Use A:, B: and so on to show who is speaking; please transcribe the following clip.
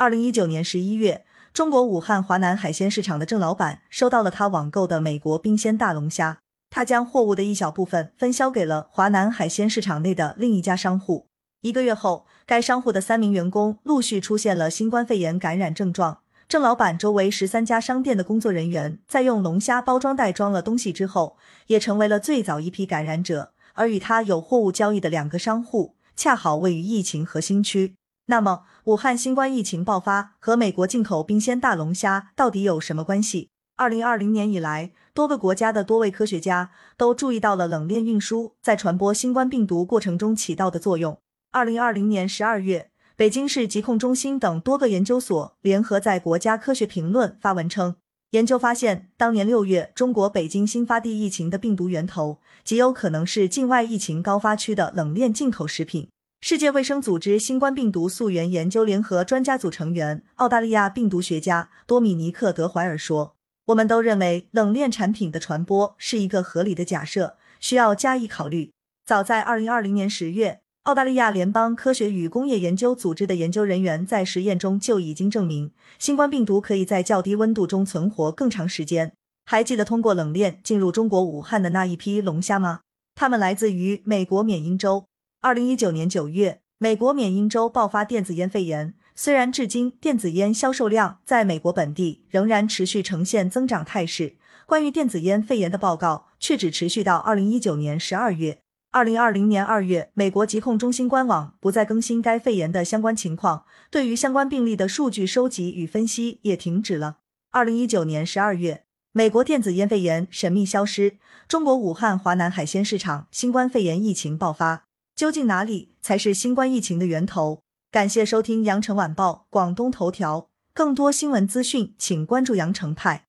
A: 二零一九年十一月，中国武汉华南海鲜市场的郑老板收到了他网购的美国冰鲜大龙虾，他将货物的一小部分分销给了华南海鲜市场内的另一家商户。一个月后，该商户的三名员工陆续出现了新冠肺炎感染症状。郑老板周围十三家商店的工作人员在用龙虾包装袋装了东西之后，也成为了最早一批感染者。而与他有货物交易的两个商户，恰好位于疫情核心区。那么，武汉新冠疫情爆发和美国进口冰鲜大龙虾到底有什么关系？二零二零年以来，多个国家的多位科学家都注意到了冷链运输在传播新冠病毒过程中起到的作用。二零二零年十二月，北京市疾控中心等多个研究所联合在《国家科学评论》发文称，研究发现，当年六月中国北京新发地疫情的病毒源头极有可能是境外疫情高发区的冷链进口食品。世界卫生组织新冠病毒溯源研究联合专家组成员、澳大利亚病毒学家多米尼克·德怀尔说：“我们都认为冷链产品的传播是一个合理的假设，需要加以考虑。”早在二零二零年十月，澳大利亚联邦科学与工业研究组织的研究人员在实验中就已经证明，新冠病毒可以在较低温度中存活更长时间。还记得通过冷链进入中国武汉的那一批龙虾吗？它们来自于美国缅因州。二零一九年九月，美国缅因州爆发电子烟肺炎。虽然至今电子烟销售量在美国本地仍然持续呈现增长态势，关于电子烟肺炎的报告却只持续到二零一九年十二月。二零二零年二月，美国疾控中心官网不再更新该肺炎的相关情况，对于相关病例的数据收集与分析也停止了。二零一九年十二月，美国电子烟肺炎神秘消失，中国武汉华南海鲜市场新冠肺炎疫情爆发。究竟哪里才是新冠疫情的源头？感谢收听羊城晚报广东头条，更多新闻资讯，请关注羊城派。